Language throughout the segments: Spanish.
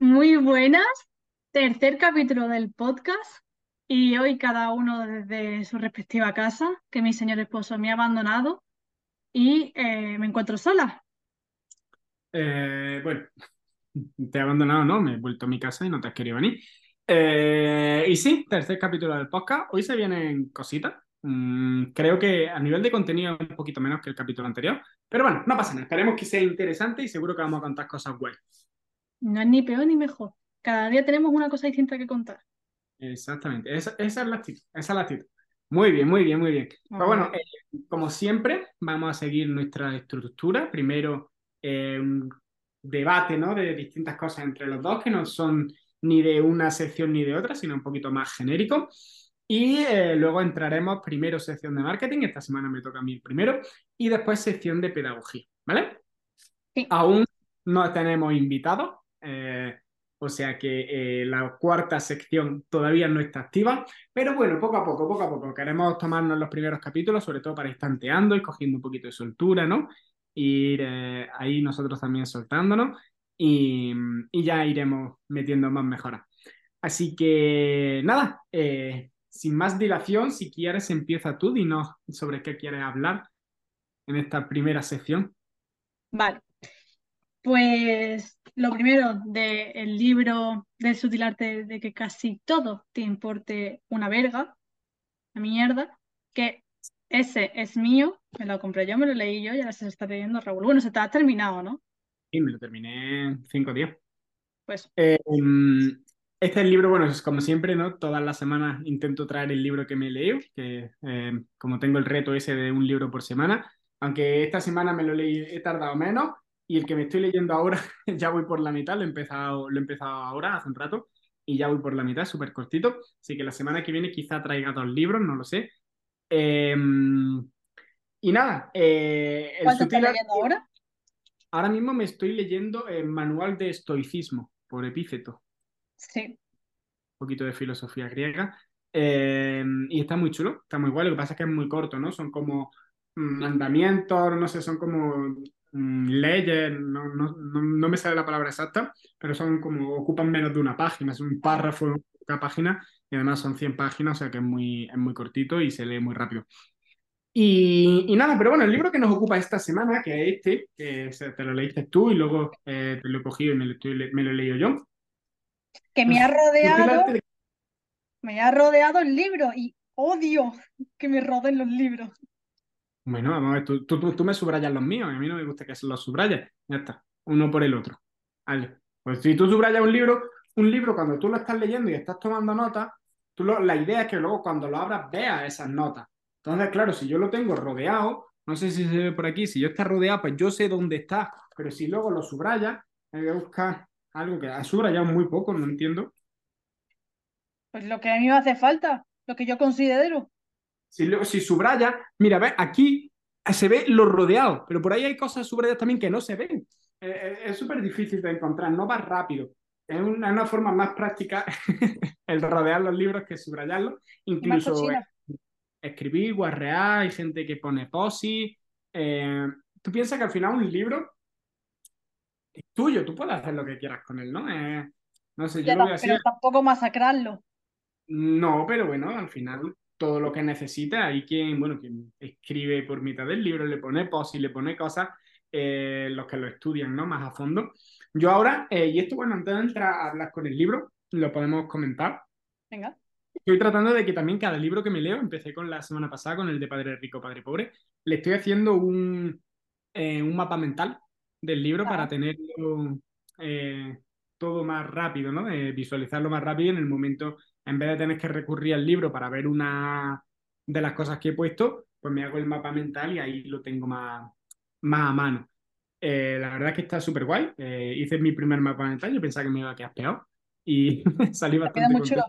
Muy buenas, tercer capítulo del podcast y hoy cada uno desde su respectiva casa, que mi señor esposo me ha abandonado y eh, me encuentro sola. Eh, bueno, te he abandonado, ¿no? Me he vuelto a mi casa y no te has querido venir. Eh, y sí, tercer capítulo del podcast. Hoy se vienen cositas. Mm, creo que a nivel de contenido un poquito menos que el capítulo anterior. Pero bueno, no pasa nada. Esperemos que sea interesante y seguro que vamos a contar cosas buenas. No es ni peor ni mejor. Cada día tenemos una cosa distinta que contar. Exactamente. Esa, esa es la actitud. Esa es la actitud. Muy bien, muy bien, muy bien. Bueno, eh, como siempre, vamos a seguir nuestra estructura. Primero, eh, un debate ¿no? de distintas cosas entre los dos, que no son ni de una sección ni de otra, sino un poquito más genérico. Y eh, luego entraremos primero sección de marketing, esta semana me toca a mí el primero, y después sección de pedagogía, ¿vale? Sí. Aún no tenemos invitados, eh, o sea que eh, la cuarta sección todavía no está activa, pero bueno, poco a poco, poco a poco, queremos tomarnos los primeros capítulos, sobre todo para ir tanteando y cogiendo un poquito de soltura, ¿no? Ir eh, ahí nosotros también soltándonos y, ya iremos metiendo más mejoras. Así que nada, sin más dilación, si quieres empieza tú, dinos sobre qué quieres hablar en esta primera sección. Vale. Pues lo primero del libro del sutil arte de que casi todo te importe una verga, una mierda, que ese es mío, me lo compré yo, me lo leí yo y ahora se está leyendo Raúl. Bueno, se te ha terminado, ¿no? Sí, me lo terminé en cinco días. Pues. Eh, este es el libro, bueno, es como siempre, ¿no? Todas las semanas intento traer el libro que me he leído, que eh, como tengo el reto ese de un libro por semana, aunque esta semana me lo leí, he tardado menos, y el que me estoy leyendo ahora, ya voy por la mitad, lo he empezado, lo he empezado ahora, hace un rato, y ya voy por la mitad, súper cortito. Así que la semana que viene quizá traiga dos libros, no lo sé. Eh, y nada. Eh, el ¿Cuánto estás leyendo ahora? Ahora mismo me estoy leyendo el Manual de Estoicismo por Epíceto. Sí. Un poquito de filosofía griega. Eh, y está muy chulo, está muy guay. Lo que pasa es que es muy corto, ¿no? Son como mandamientos, no sé, son como Mm, leyes, no, no, no, me sale la palabra exacta, pero son como, ocupan menos de una página, es un párrafo cada página y además son 100 páginas, o sea que es muy, es muy cortito y se lee muy rápido. Y, y, nada, pero bueno, el libro que nos ocupa esta semana, que es este, que te lo leíste tú y luego eh, te lo he cogido y me lo, me lo he leído yo. Que me ha rodeado, me ha rodeado el libro y odio que me rodeen los libros. Bueno, vamos a ver, tú, tú, tú, me subrayas los míos, a mí no me gusta que se los subrayes. Ya está, uno por el otro. Vale. Pues si tú subrayas un libro, un libro cuando tú lo estás leyendo y estás tomando notas, tú la idea es que luego cuando lo abras veas esas notas. Entonces, claro, si yo lo tengo rodeado, no sé si se ve por aquí, si yo está rodeado, pues yo sé dónde está, pero si luego lo subrayas, hay que buscar algo que ha subrayado muy poco, no entiendo. Pues lo que a mí me hace falta, lo que yo considero. Si, si subraya, mira, ve, aquí se ve lo rodeado, pero por ahí hay cosas subrayadas también que no se ven. Eh, eh, es súper difícil de encontrar, no va rápido. Es una, una forma más práctica el rodear los libros que subrayarlos. Incluso escribir, guarrear, hay gente que pone posi. Eh, tú piensas que al final un libro es tuyo, tú puedes hacer lo que quieras con él, ¿no? no sé, yo lo voy a Pero tampoco masacrarlo. No, pero bueno, al final todo lo que necesita. Hay quien, bueno, quien escribe por mitad del libro, le pone post y le pone cosas, eh, los que lo estudian, ¿no? Más a fondo. Yo ahora, eh, y esto, bueno, antes de entrar a hablar con el libro, lo podemos comentar. Venga. Estoy tratando de que también cada libro que me leo, empecé con la semana pasada con el de Padre Rico, Padre Pobre, le estoy haciendo un, eh, un mapa mental del libro para tenerlo todo más rápido, ¿no? visualizarlo más rápido en el momento en vez de tener que recurrir al libro para ver una de las cosas que he puesto, pues me hago el mapa mental y ahí lo tengo más, más a mano. Eh, la verdad es que está súper guay. Eh, hice mi primer mapa mental, yo pensaba que me iba a quedar peor y salí bastante contento.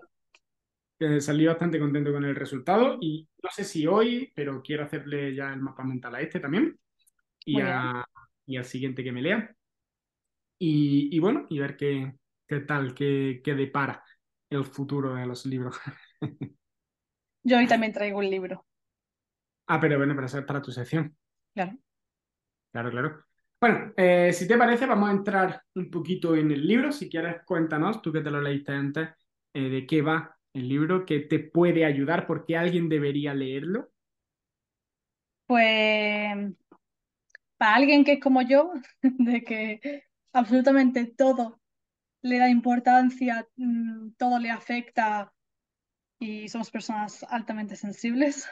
Eh, salí bastante contento con el resultado y no sé si hoy, pero quiero hacerle ya el mapa mental a este también y, a, y al siguiente que me lea. Y, y bueno, y ver qué, qué tal, qué, qué depara el futuro de los libros. Yo hoy también traigo un libro. Ah, pero bueno, para, para tu sección. Claro. Claro, claro. Bueno, eh, si te parece, vamos a entrar un poquito en el libro. Si quieres, cuéntanos, tú que te lo leíste antes, eh, de qué va el libro, qué te puede ayudar, por qué alguien debería leerlo. Pues para alguien que es como yo, de que absolutamente todo le da importancia, mm, todo le afecta y somos personas altamente sensibles,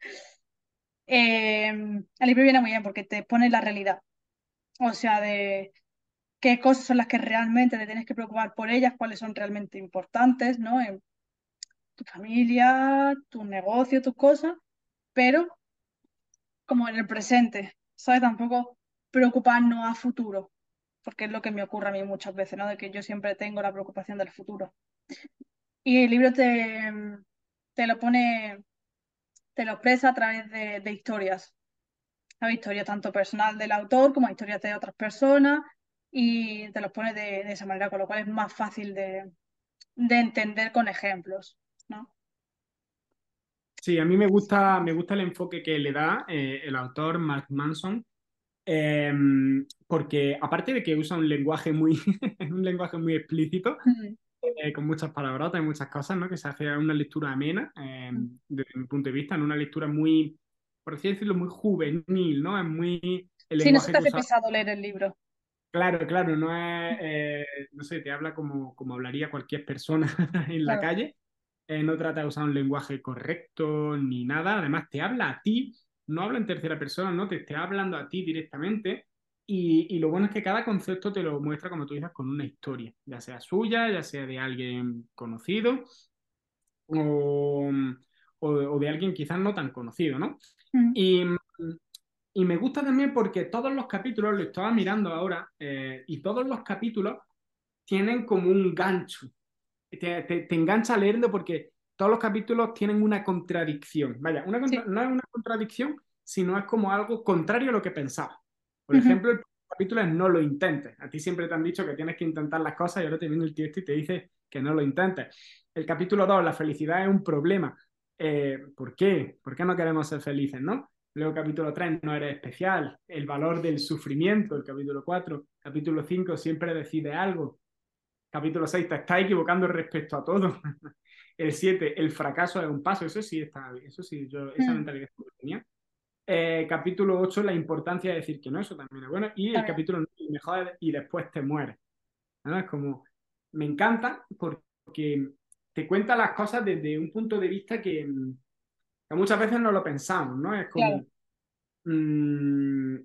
el libro viene muy bien porque te pone la realidad. O sea, de qué cosas son las que realmente te tienes que preocupar por ellas, cuáles son realmente importantes, ¿no? En tu familia, tu negocio, tus cosas, pero como en el presente, ¿sabes? Tampoco preocuparnos a futuro, porque es lo que me ocurre a mí muchas veces, ¿no? De que yo siempre tengo la preocupación del futuro. Y el libro te, te lo pone, te lo expresa a través de, historias. Hay historia tanto personal del autor como historias de otras personas y te los pone de, de esa manera, con lo cual es más fácil de, de entender con ejemplos, ¿no? Sí, a mí me gusta, me gusta el enfoque que le da eh, el autor Mark Manson, eh, porque aparte de que usa un lenguaje muy, un lenguaje muy explícito, eh, con muchas palabrotas y muchas cosas, ¿no? Que se hace una lectura amena, eh, desde mi punto de vista, en una lectura muy, por así decirlo, muy juvenil, ¿no? Es muy el Sí, no se te hace usa. pesado leer el libro. Claro, claro, no es, eh, no sé, te habla como, como hablaría cualquier persona en la Claro. calle. Eh, no trata de usar un lenguaje correcto ni nada. Además, te habla a ti, no habla en tercera persona, no, te está hablando a ti directamente. Y, y lo bueno es que cada concepto te lo muestra, como tú dices, con una historia, ya sea suya, ya sea de alguien conocido o, o, o de alguien quizás no tan conocido, ¿no? Mm, Y, y me gusta también porque todos los capítulos, lo estaba mirando ahora, eh, y todos los capítulos tienen como un gancho. Te, te, te engancha a leerlo porque todos los capítulos tienen una contradicción. Vaya, una contra- Sí. no es una contradicción, sino es como algo contrario a lo que pensaba. Por ejemplo, el capítulo es no lo intentes. A ti siempre te han dicho que tienes que intentar las cosas y ahora te viene el tío este y te dice que no lo intentes. El capítulo 2, la felicidad es un problema. Eh, ¿por qué? ¿Por qué no queremos ser felices, no? Luego capítulo 3, no eres especial. El valor del sufrimiento, el capítulo 4. Capítulo 5, siempre decide algo. Capítulo 6, te estás equivocando respecto a todo. El 7, el fracaso es un paso. Eso sí está, eso sí, yo, esa Mm, mentalidad que tenía. Eh, capítulo 8, la importancia de decir que no, eso también es bueno. Y el capítulo 9, mejor y después te mueres. ¿no? Es como, me encanta porque te cuenta las cosas desde un punto de vista que, que muchas veces no lo pensamos, ¿no? Es Claro, como, mm,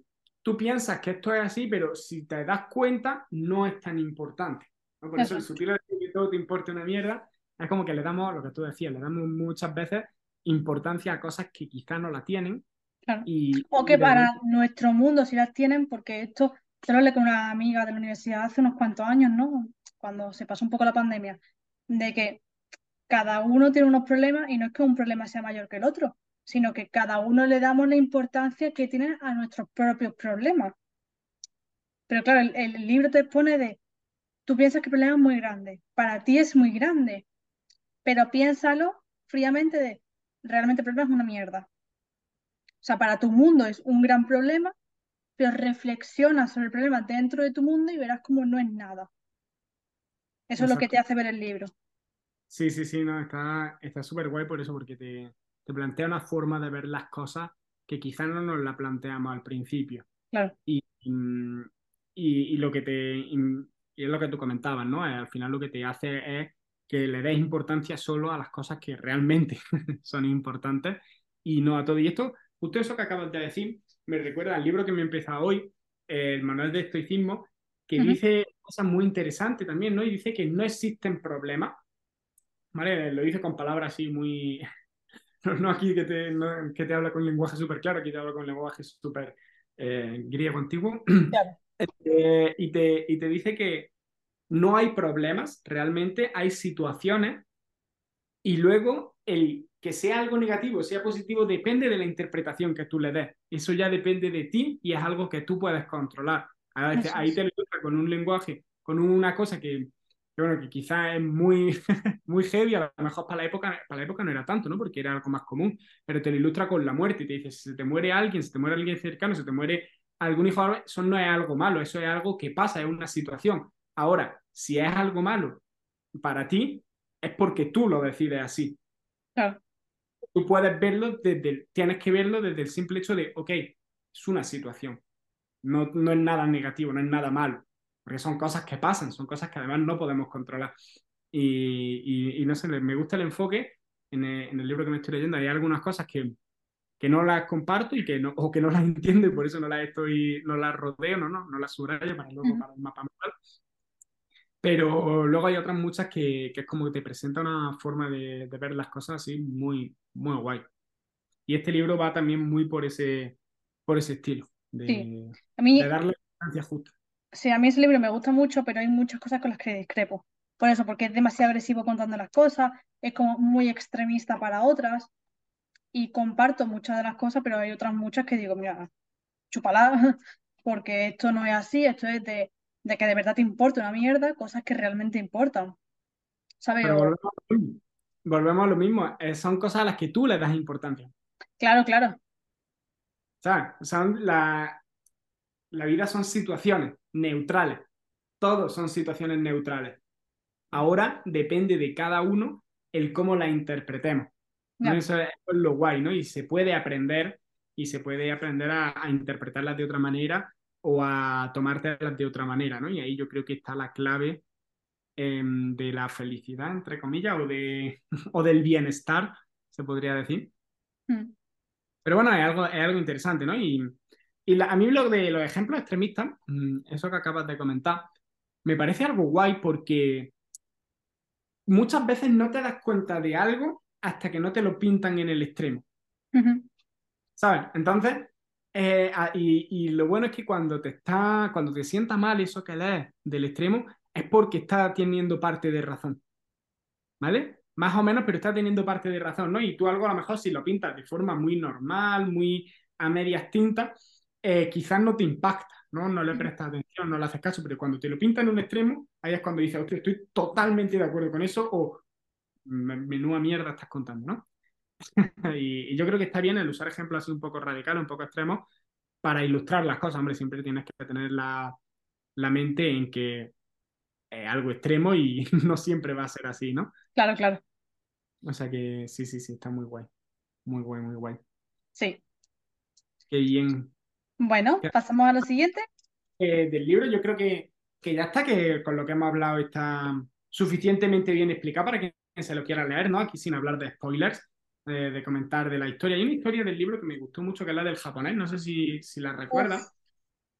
tú piensas que esto es así, pero si te das cuenta, no es tan importante. ¿no? Por eso el sutil de que todo te importe una mierda, es como que le damos, lo que tú decías, le damos muchas veces importancia a cosas que quizás no la tienen Claro. y, O que para nuestro mundo si las tienen, porque esto, te lo hablé con una amiga de la universidad hace unos cuantos años, ¿no? Cuando se pasó un poco la pandemia, de que cada uno tiene unos problemas y no es que un problema sea mayor que el otro, sino que cada uno le damos la importancia que tiene a nuestros propios problemas. Pero claro, el, el libro te pone de, tú piensas que el problema es muy grande, para ti es muy grande, pero piénsalo fríamente de, realmente el problema es una mierda. O sea, para tu mundo es un gran problema, pero reflexiona sobre el problema dentro de tu mundo y verás cómo no es nada. Eso es lo que te hace ver el libro. Sí, sí, sí, no, está está súper guay por eso, porque te, te plantea una forma de ver las cosas que quizás no nos la planteamos al principio. Claro, Y, y, y lo que te, y, y es lo que tú comentabas, ¿no? Eh, Al final lo que te hace es que le des importancia solo a las cosas que realmente son importantes y no a todo. Y esto, justo eso que acabas de decir, me recuerda al libro que me he empezado hoy, el Manual de Estoicismo, que Ujú, dice cosas muy interesantes también, ¿no? Y dice que no existen problemas ¿vale? Lo dice con palabras así muy... No, no aquí que te, no, que te habla con lenguaje súper claro, aquí te habla con lenguaje súper eh, griego antiguo. claro, Eh, y, te, y te dice que no hay problemas, realmente hay situaciones y luego el que sea algo negativo, sea positivo, depende de la interpretación que tú le des. Eso ya depende de ti y es algo que tú puedes controlar. A veces ahí te lo ilustra con un lenguaje, con una cosa que, que, bueno, que quizás es muy, muy heavy, a lo mejor para la, época, para la época no era tanto, ¿no? Porque era algo más común, pero te lo ilustra con la muerte y te dice, si se te muere alguien, si te muere alguien cercano, si te muere algún hijo eso no es algo malo, eso es algo que pasa, es una situación. Ahora, si es algo malo para ti, es porque tú lo decides así. Claro. Tú puedes verlo desde, tienes que verlo desde el simple hecho de, ok, es una situación. No, no es nada negativo, no es nada malo. Porque son cosas que pasan, son cosas que además no podemos controlar. Y, y, no sé, me gusta el enfoque en el, en el, libro que me estoy leyendo. Hay algunas cosas que, que no las comparto y que no, o que no las entiendo y por eso no las estoy, no las rodeo, no, no, no las subrayo para luego para el mapa mental. Pero luego hay otras muchas que, que, es como que te presenta una forma de, de, ver las cosas así muy, muy guay. Y este libro va también muy por ese, por ese estilo, de, sí. a mí, de darle la justa. Sí, a mí ese libro me gusta mucho, pero hay muchas cosas con las que discrepo. Por eso, porque es demasiado agresivo contando las cosas, es como muy extremista para otras, y comparto muchas de las cosas, pero hay otras muchas que digo, mira, chupalá, porque esto no es así, esto es de de que de verdad te importa una mierda, cosas que realmente importan. ¿Sabes? Pero volvemos, a lo mismo. volvemos a lo mismo. Eh, son cosas a las que tú le das importancia. Claro, claro. ¿Sabes? Son la, la vida son situaciones neutrales. Todos son situaciones neutrales. Ahora depende de cada uno el cómo la interpretemos. Eso es lo guay, ¿no? Y se puede aprender y se puede aprender a, a interpretarlas de otra manera o a tomártelas de otra manera, ¿no? Y ahí yo creo que está la clave eh, de la felicidad, entre comillas, o, de, o del bienestar, se podría decir. Mm. Pero bueno, es algo, es algo interesante, ¿no? Y, y la, a mí lo de los ejemplos extremistas, mm, eso que acabas de comentar, me parece algo guay porque muchas veces no te das cuenta de algo hasta que no te lo pintan en el extremo. ¿Sabes? Entonces, eh, ah, y, lo bueno es que cuando te está, cuando te sienta mal eso que lees del extremo, es porque está teniendo parte de razón. ¿Vale? Más o menos, pero está teniendo parte de razón, ¿no? Y tú algo a lo mejor si lo pintas de forma muy normal, muy a medias tintas, eh, quizás no te impacta, ¿no? No le prestas atención, no le haces caso, pero cuando te lo pinta en un extremo, ahí es cuando dices, hostia, estoy totalmente de acuerdo con eso, o menuda mierda estás contando, ¿no? y, yo creo que está bien el usar ejemplos así un poco radicales, un poco extremos, para ilustrar las cosas. Hombre, siempre tienes que tener la, la mente en que es algo extremo y no siempre va a ser así, ¿no? Claro, claro. O sea que sí, sí, sí, está muy guay. Muy guay, muy guay. Sí. Qué bien. Bueno, pasamos a lo siguiente. Eh, del libro yo creo que, que ya está, que con lo que hemos hablado está suficientemente bien explicado para que se lo quiera leer, ¿no? Aquí sin hablar de spoilers de, comentar de la historia. Hay una historia del libro que me gustó mucho, que es la del japonés, no sé si, si la recuerdas.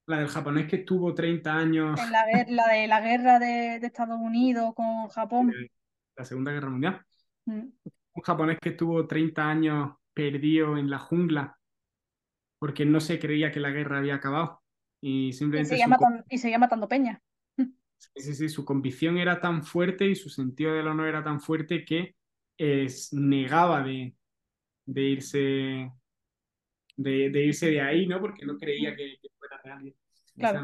La del japonés que estuvo 30 años. la, la, de la guerra de, Estados Unidos con Japón. La Segunda Guerra Mundial. Mm. Un japonés que estuvo 30 años perdido en la jungla porque no se creía que la guerra había acabado. Y simplemente. Y seguía, matando, y seguía matando peña. Sí, sí, sí, su convicción era tan fuerte y su sentido del honor era tan fuerte que es, negaba de, de irse de, de, irse de ahí, ¿no? Porque no creía que, fuera real.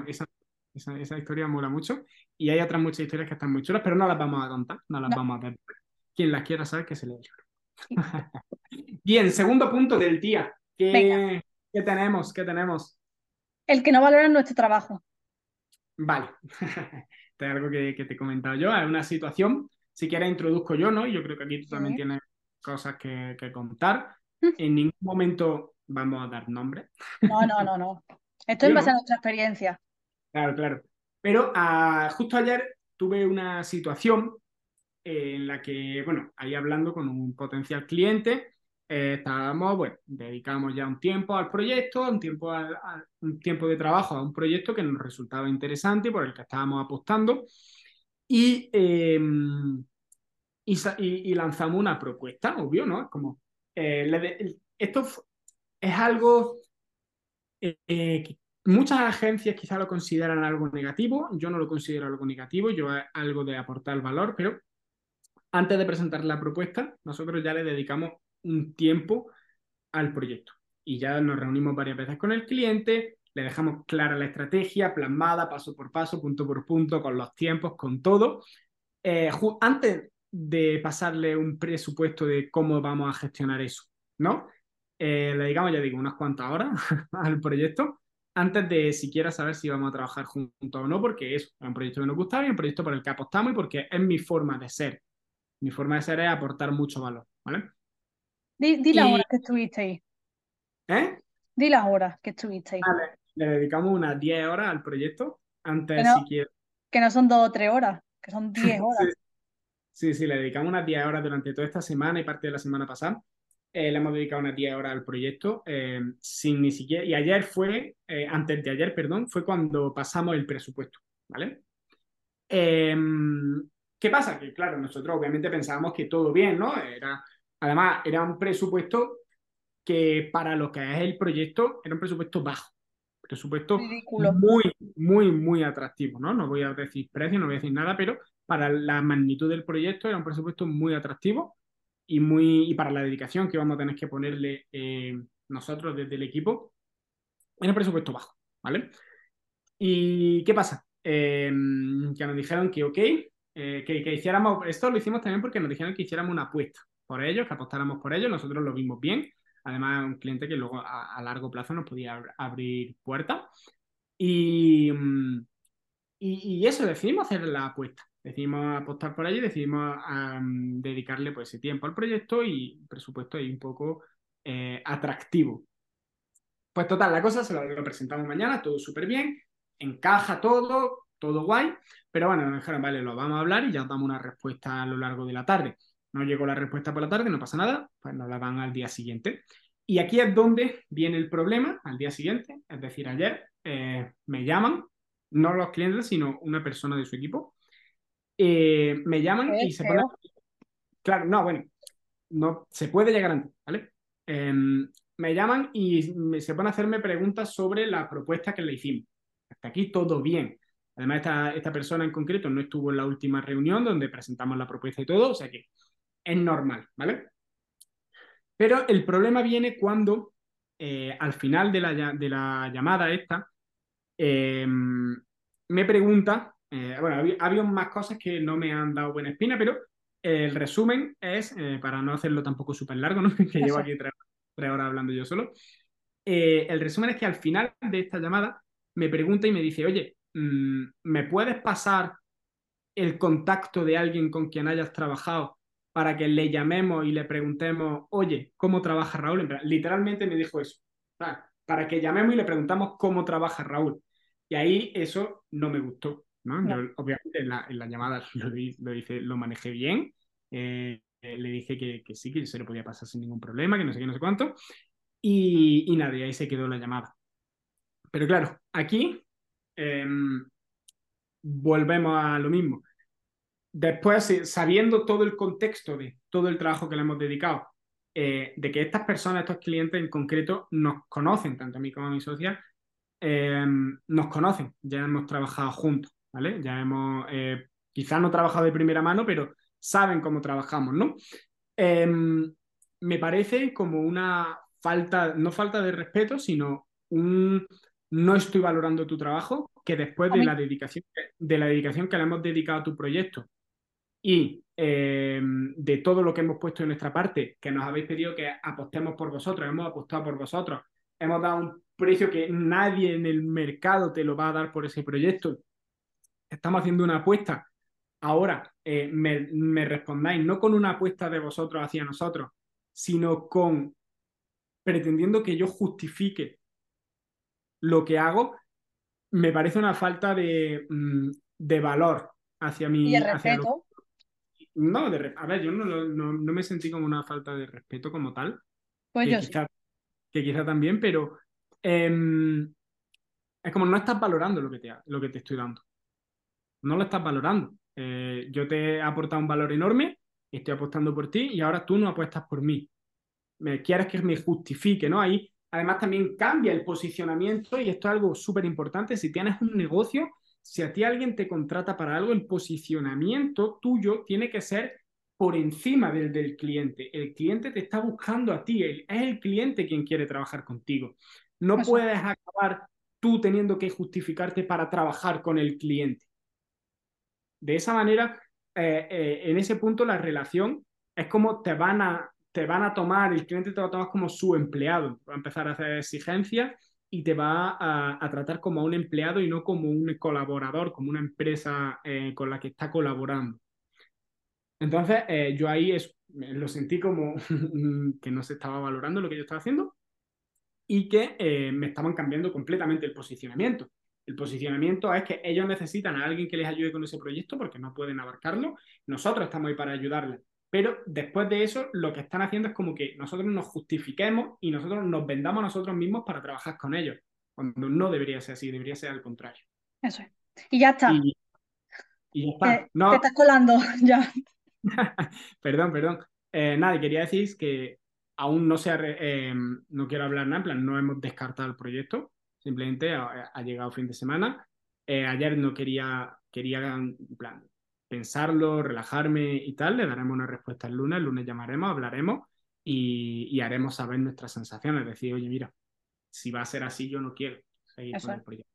Esa, esa, esa, historia mola mucho. Y hay otras muchas historias que están muy chulas, pero no las vamos a contar, no las vamos a ver. Quien las quiera saber que se le Bien, segundo punto del día. ¿Qué, ¿Qué, tenemos? ¿Qué tenemos? El que no valora nuestro trabajo. Vale. Esto es algo que, que te he comentado yo. Es una situación si quieres introduzco yo, ¿no? Yo creo que aquí tú también tienes cosas que, contar. En ningún momento vamos a dar nombre. No, no, no, no. Esto es base a nuestra experiencia. Claro, claro. Pero ah, justo ayer tuve una situación en la que, bueno, ahí hablando con un potencial cliente, eh, estábamos, bueno, dedicamos ya un tiempo al proyecto, un tiempo, un tiempo de trabajo a un proyecto que nos resultaba interesante y por el que estábamos apostando. Y, em, y, lanzamos una propuesta, obvio, ¿no? Como, eh, esto es algo eh, que muchas agencias quizá lo consideran algo negativo, yo no lo considero algo negativo, yo algo de aportar valor, pero antes de presentar la propuesta, nosotros ya le dedicamos un tiempo al proyecto y ya nos reunimos varias veces con el cliente, le dejamos clara la estrategia, plasmada paso por paso, punto por punto, con los tiempos, con todo. Eh, antes de pasarle un presupuesto de cómo vamos a gestionar eso, ¿no? Eh, le digamos, ya digo, unas cuantas horas al proyecto antes de siquiera saber si vamos a trabajar juntos o no, porque es un proyecto que nos gusta y un proyecto por el que apostamos y porque es mi forma de ser. Mi forma de ser es aportar mucho valor, ¿vale? Di, la hora que estuviste ahí. ¿Eh? Di las horas que estuviste ahí. Vale, le dedicamos unas 10 horas al proyecto, antes no, siquiera. Que no son dos o tres horas, que son 10 horas. sí, sí, le dedicamos unas 10 horas durante toda esta semana y parte de la semana pasada. Eh, le hemos dedicado unas 10 horas al proyecto, eh, sin ni siquiera, y ayer fue, eh, antes de ayer, perdón, fue cuando pasamos el presupuesto, ¿vale? Em, ¿Qué pasa? Que claro, nosotros obviamente pensábamos que todo bien, ¿no? Era, además, era un presupuesto que para lo que es el proyecto era un presupuesto bajo, presupuesto muy, muy, muy atractivo, ¿no? No voy a decir precio, no voy a decir nada, pero para la magnitud del proyecto era un presupuesto muy atractivo y, muy, y para la dedicación que vamos a tener que ponerle eh, nosotros desde el equipo, en el presupuesto bajo, ¿vale? ¿Y qué pasa? Em, que nos dijeron que ok, eh, que, hiciéramos, esto lo hicimos también porque nos dijeron que hiciéramos una apuesta por ellos, que apostáramos por ellos, nosotros lo vimos bien, además un cliente que luego a, largo plazo nos podía abrir puertas. Y, mm, y, y, eso, decidimos hacer la apuesta decidimos apostar por allí, decidimos dedicarle pues, ese tiempo al proyecto y presupuesto ahí un poco eh, atractivo. Pues total, la cosa se lo, presentamos mañana, todo súper bien, encaja todo, todo guay, pero bueno, nos dijeron, vale, lo vamos a hablar y ya damos una respuesta a lo largo de la tarde. No llegó la respuesta por la tarde, no pasa nada, pues nos la dan al día siguiente. Y aquí es donde viene el problema, al día siguiente, es decir, ayer eh, me llaman, no los clientes, sino una persona de su equipo, eh, me llaman y se ponen... Claro, no, bueno, no, se puede llegar antes, ¿vale? Em, me llaman y se ponen a hacerme preguntas sobre la propuesta que le hicimos. Hasta aquí todo bien. Además, esta, esta persona en concreto no estuvo en la última reunión donde presentamos la propuesta y todo, o sea que es normal, ¿vale? Pero el problema viene cuando eh, al final de la, de la llamada esta em, me pregunta eh, bueno, había, había, más cosas que no me han dado buena espina, pero el resumen es, eh, para no hacerlo tampoco súper largo, ¿no? que llevo aquí tres, horas hablando yo solo, el resumen es que al final de esta llamada me pregunta y me dice, oye, mm, ¿me puedes pasar el contacto de alguien con quien hayas trabajado para que le llamemos y le preguntemos, oye, ¿cómo trabaja Raúl? Literalmente me dijo eso, para que llamemos y le preguntamos cómo trabaja Raúl. Y ahí eso no me gustó obviamente en la, llamada lo, lo, lo manejé bien, eh, le dije que, que, sí, que se lo podía pasar sin ningún problema, que no sé qué, no sé cuánto, y, y nada, y ahí se quedó la llamada. Pero claro, aquí em, volvemos a lo mismo. Después, sabiendo todo el contexto de todo el trabajo que le hemos dedicado, eh, de que estas personas, estos clientes en concreto, nos conocen, tanto a mí como a mi socia, em, nos conocen, ya hemos trabajado juntos. ¿vale? Ya hemos, eh, quizás no trabajado de primera mano, pero saben cómo trabajamos, ¿no? Me parece como una falta, no falta de respeto, sino un no estoy valorando tu trabajo, que después de la dedicación, de la dedicación que le hemos dedicado a tu proyecto y em, de todo lo que hemos puesto en nuestra parte, que nos habéis pedido que apostemos por vosotros, hemos apostado por vosotros, hemos dado un precio que nadie en el mercado te lo va a dar por ese proyecto estamos haciendo una apuesta. Ahora eh, me, respondáis no con una apuesta de vosotros hacia nosotros, sino con pretendiendo que yo justifique lo que hago, me parece una falta de, mm, valor hacia mi... ¿Y respeto? No, a ver, yo no, me sentí como una falta de respeto como tal. Pues que yo quizá, Que quizá también, pero em, es como no estás valorando lo que te, lo que te estoy dando no lo estás valorando. Eh, yo te he aportado un valor enorme, estoy apostando por ti y ahora tú no apuestas por mí. Me quieres que me justifique, ¿no? Ahí además también cambia el posicionamiento y esto es algo súper importante. Si tienes un negocio, si a ti alguien te contrata para algo, el posicionamiento tuyo tiene que ser por encima del del cliente. El cliente te está buscando a ti, es el cliente quien quiere trabajar contigo. No puedes acabar tú teniendo que justificarte para trabajar con el cliente. De esa manera, eh, eh, en ese punto la relación es como te van a, te van a tomar, el cliente te va a tomar como su empleado, va a empezar a hacer exigencias y te va a, tratar como un empleado y no como un colaborador, como una empresa eh, con la que está colaborando. Entonces, eh, yo ahí lo sentí como que no se estaba valorando lo que yo estaba haciendo y que eh, me estaban cambiando completamente el posicionamiento. El posicionamiento es que ellos necesitan a alguien que les ayude con ese proyecto porque no pueden abarcarlo. Nosotros estamos ahí para ayudarles. Pero después de eso, lo que están haciendo es como que nosotros nos justifiquemos y nosotros nos vendamos a nosotros mismos para trabajar con ellos. Cuando no debería ser así, debería ser al contrario. Eso es. Y ya está. Y, ya está. Te, no. te estás colando, ya. perdón, perdón. Eh, nada, quería decir que aún no se ha, eh, no quiero hablar nada, en plan, no hemos descartado el proyecto, simplemente ha, llegado fin de semana. Eh, ayer no quería, quería, en plan, pensarlo, relajarme y tal, le daremos una respuesta el lunes, el lunes llamaremos, hablaremos y, haremos saber nuestras sensaciones, decir, oye, mira, si va a ser así, yo no quiero seguir con el proyecto.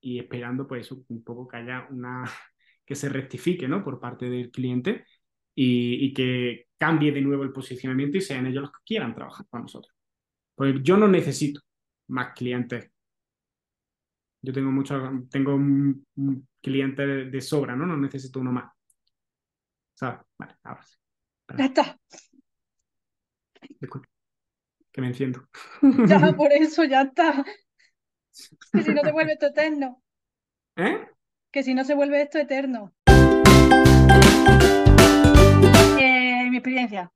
y esperando, pues, un poco que haya una, que se rectifique, ¿no? Por parte del cliente y, que cambie de nuevo el posicionamiento y sean ellos los que quieran trabajar con nosotros. Pues yo no necesito más clientes. Yo tengo muchos, tengo cliente de, sobra, ¿no? No necesito uno más. ¿Sabes? Vale, ahora sí. Ya está. Disculpe, que me enciendo. Ya, por eso ya está. Que si no se vuelve esto eterno. ¿Eh? Que si no se vuelve esto eterno. mi experiencia.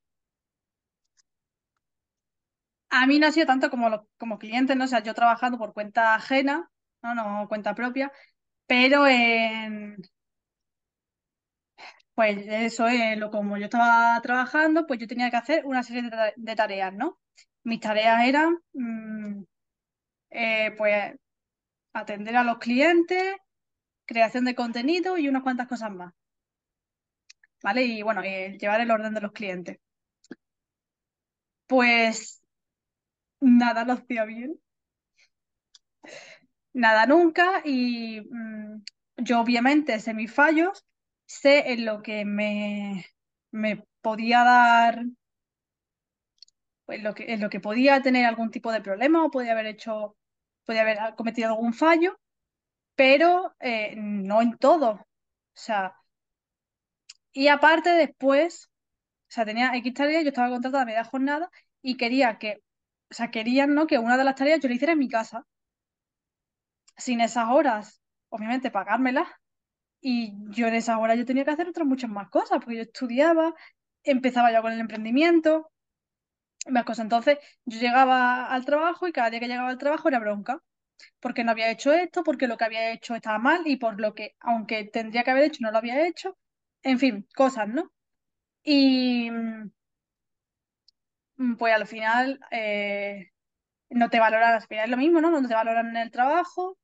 A mí no ha sido tanto como, como cliente, ¿no? O sea, yo trabajando por cuenta ajena, no, no cuenta propia, pero en, pues eso es lo como yo estaba trabajando, pues yo tenía que hacer una serie de, tareas, ¿no? Mis tareas eran, mm, eh, pues, atender a los clientes, creación de contenido y unas cuantas cosas más. ¿vale? Y bueno, llevar el orden de los clientes. Pues nada lo hacía bien. Nada nunca y mm, yo obviamente sé mis fallos, sé en lo que me, me podía dar, pues lo que, en lo que podía tener algún tipo de problema o podía haber hecho, podía haber cometido algún fallo, pero eh, no en todo. O sea, y aparte después, o sea, tenía X tareas, yo estaba contratada a media jornada y quería que, o sea, querían, ¿no? Que una de las tareas yo la hiciera en mi casa. Sin esas horas, obviamente, pagármelas. Y yo en esas horas yo tenía que hacer otras muchas más cosas, porque yo estudiaba, empezaba ya con el emprendimiento, más cosas. Entonces, yo llegaba al trabajo y cada día que llegaba al trabajo era bronca porque no había hecho esto, porque lo que había hecho estaba mal y por lo que, aunque tendría que haber hecho, no lo había hecho en fin, cosas, ¿no? Y mm, pues al final eh, no te valoran, al final es lo mismo, ¿no? No te valoran en el trabajo,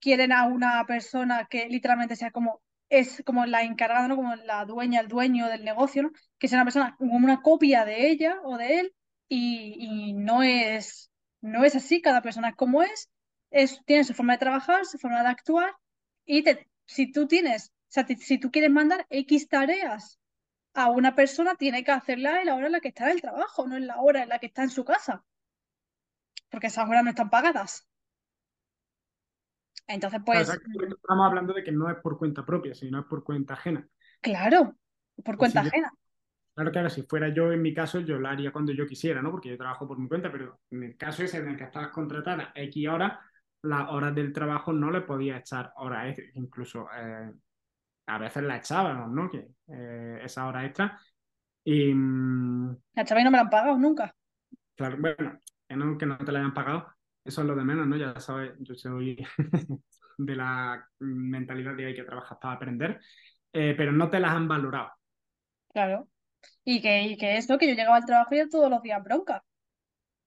quieren a una persona que literalmente sea como, es como la encargada, ¿no? Como la dueña, el dueño del negocio, ¿no? Que sea una persona como una copia de ella o de él y, no es, no es así, cada persona es como es, es, tiene su forma de trabajar, su forma de actuar y te, si tú tienes o sea, si tú quieres mandar X tareas a una persona, tiene que hacerla en la hora en la que está en el trabajo, no en la hora en la que está en su casa. Porque esas horas no están pagadas. Entonces, pues. estamos hablando de que no es por cuenta propia, sino es por cuenta ajena. Claro, por cuenta ajena. Claro, claro, si fuera yo en mi caso, yo lo haría cuando yo quisiera, ¿no? Porque yo trabajo por mi cuenta, pero en el caso ese en el que estabas contratada X horas, las horas del trabajo no le podía echar horas, incluso eh, a veces la echábamos, ¿no? Que, eh, esa hora extra. Y. Mm, la echaba y no me la han pagado nunca. Claro, bueno, que no, te la hayan pagado, eso es lo de menos, ¿no? Ya sabes, yo soy de la mentalidad de que hay que trabajar para aprender, eh, pero no te las han valorado. Claro. Y que, y que esto, que yo llegaba al trabajo y todos los días bronca.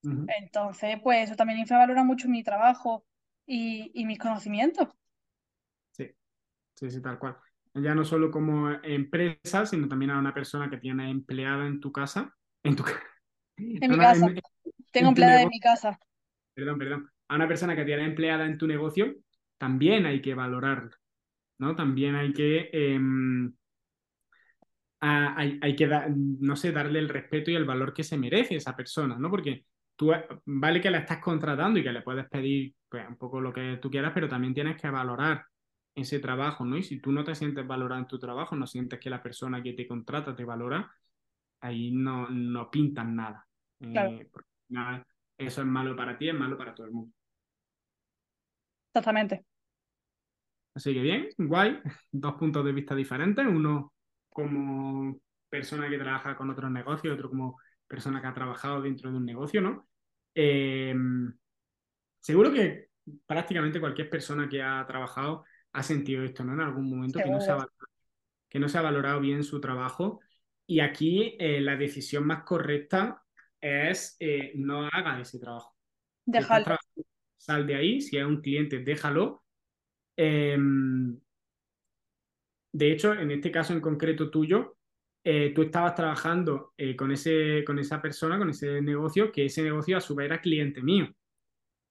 Entonces, pues eso también infravalora mucho mi trabajo y, y mis conocimientos. Sí, sí, sí, tal cual ya no solo como empresa, sino también a una persona que tiene empleada en tu casa. En tu En mi casa. Tengo empleada en mi casa. Perdón, perdón. A una persona que tiene empleada en tu negocio, también hay que valorarlo, ¿no? También hay que, em, hay, que no sé, darle el respeto y el valor que se merece esa persona, ¿no? Porque tú vale que la estás contratando y que le puedes pedir pues, un poco lo que tú quieras, pero también tienes que valorar ese trabajo, ¿no? Y si tú no te sientes valorado en tu trabajo, no sientes que la persona que te contrata te valora, ahí no, no pintan nada. Eh, eso es malo para ti, es malo para todo el mundo. Exactamente. Así que bien, guay. Dos puntos de vista diferentes. Uno como persona que trabaja con otros negocios, otro como persona que ha trabajado dentro de un negocio, ¿no? Eh, seguro que prácticamente cualquier persona que ha trabajado ha sentido esto, ¿no? En algún momento que no, se ha valorado, que no se ha valorado bien su trabajo. Y aquí eh, la decisión más correcta es eh, no haga ese trabajo. Déjalo. sal de ahí, si es un cliente, déjalo. Em, de hecho, en este caso en concreto tuyo, eh, tú estabas trabajando eh, con, ese, con esa persona, con ese negocio, que ese negocio a su vez era cliente mío.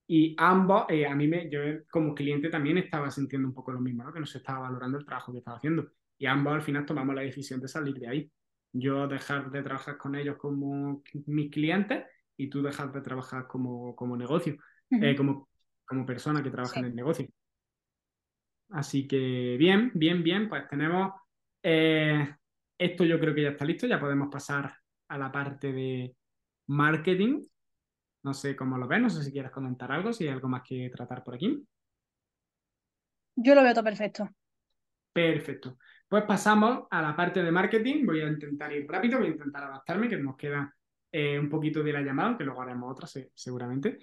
Y ambos, eh, a mí me, yo como cliente también estaba sintiendo un poco lo mismo, ¿no? que no se estaba valorando el trabajo que estaba haciendo. Y ambos al final tomamos la decisión de salir de ahí. Yo dejar de trabajar con ellos como mis clientes y tú dejar de trabajar como, como negocio, como, como persona que trabaja en el negocio. Así que bien, bien, bien, pues tenemos esto yo creo que ya está listo, ya podemos pasar a la parte de marketing. No sé cómo lo ves, no sé si quieres comentar algo, si hay algo más que tratar por aquí. Yo lo veo todo perfecto. Perfecto. Pues pasamos a la parte de marketing. Voy a intentar ir rápido, voy a intentar adaptarme, que nos queda eh, un poquito de la llamada, aunque luego haremos otra seguramente.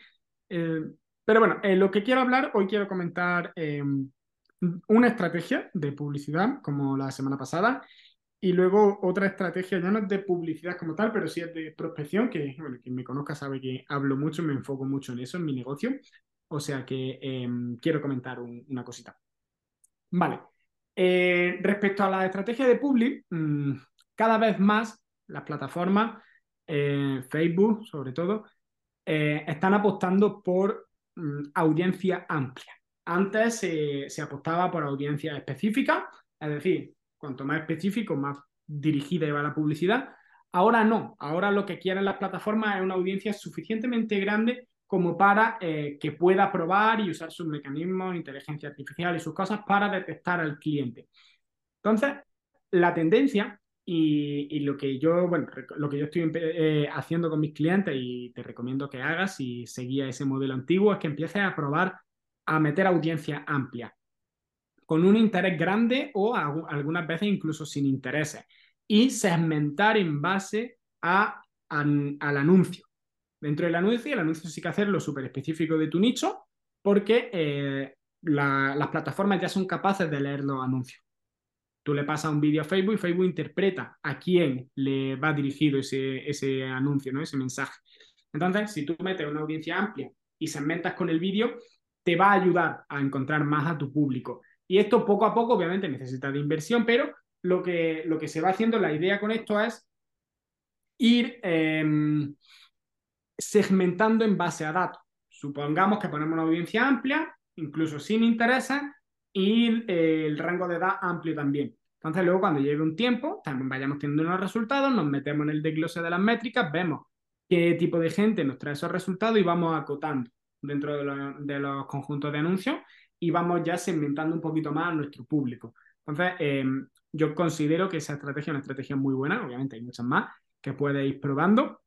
Eh, pero bueno, eh, lo que quiero hablar, hoy quiero comentar una estrategia de publicidad, como la semana pasada, y luego otra estrategia, ya no es de publicidad como tal, pero sí es de prospección, que bueno, quien me conozca sabe que hablo mucho, me enfoco mucho en eso, en mi negocio. O sea que em, quiero comentar una cosita. Vale. Eh, respecto a la estrategia de Publi, mm, cada vez más las plataformas, eh, Facebook sobre todo, eh, están apostando por mm, audiencia amplia. Antes se apostaba por audiencia específica, es decir, cuanto más específico, más dirigida va la publicidad. Ahora no, ahora lo que quieren las plataformas es una audiencia suficientemente grande como para eh, que pueda probar y usar sus mecanismos, inteligencia artificial y sus cosas para detectar al cliente. Entonces, la tendencia y, lo que yo, bueno, lo que yo estoy eh, haciendo con mis clientes y te recomiendo que hagas si seguía ese modelo antiguo es que empieces a probar a meter audiencia amplia con un interés grande o algunas veces incluso sin intereses. Y segmentar en base a, al anuncio. Dentro del anuncio, el anuncio sí que hacerlo súper específico de tu nicho, porque eh, las plataformas ya son capaces de leer los anuncios. Tú le pasas un vídeo a Facebook y Facebook interpreta a quién le va dirigido ese, ese anuncio, ¿no? ese mensaje. Entonces, si tú metes una audiencia amplia y segmentas con el vídeo, te va a ayudar a encontrar más a tu público. Y esto poco a poco, obviamente, necesita de inversión, pero lo que, lo que se va haciendo, la idea con esto es ir em, segmentando en base a datos. Supongamos que ponemos una audiencia amplia, incluso sin intereses, y el rango de edad amplio también. Entonces, luego cuando lleve un tiempo, también vayamos teniendo unos resultados, nos metemos en el desglose de las métricas, vemos qué tipo de gente nos trae esos resultados y vamos acotando dentro de, los conjuntos de anuncios y vamos ya segmentando un poquito más a nuestro público. Entonces, em, yo considero que esa estrategia es una estrategia muy buena, obviamente hay muchas más que puedes ir probando,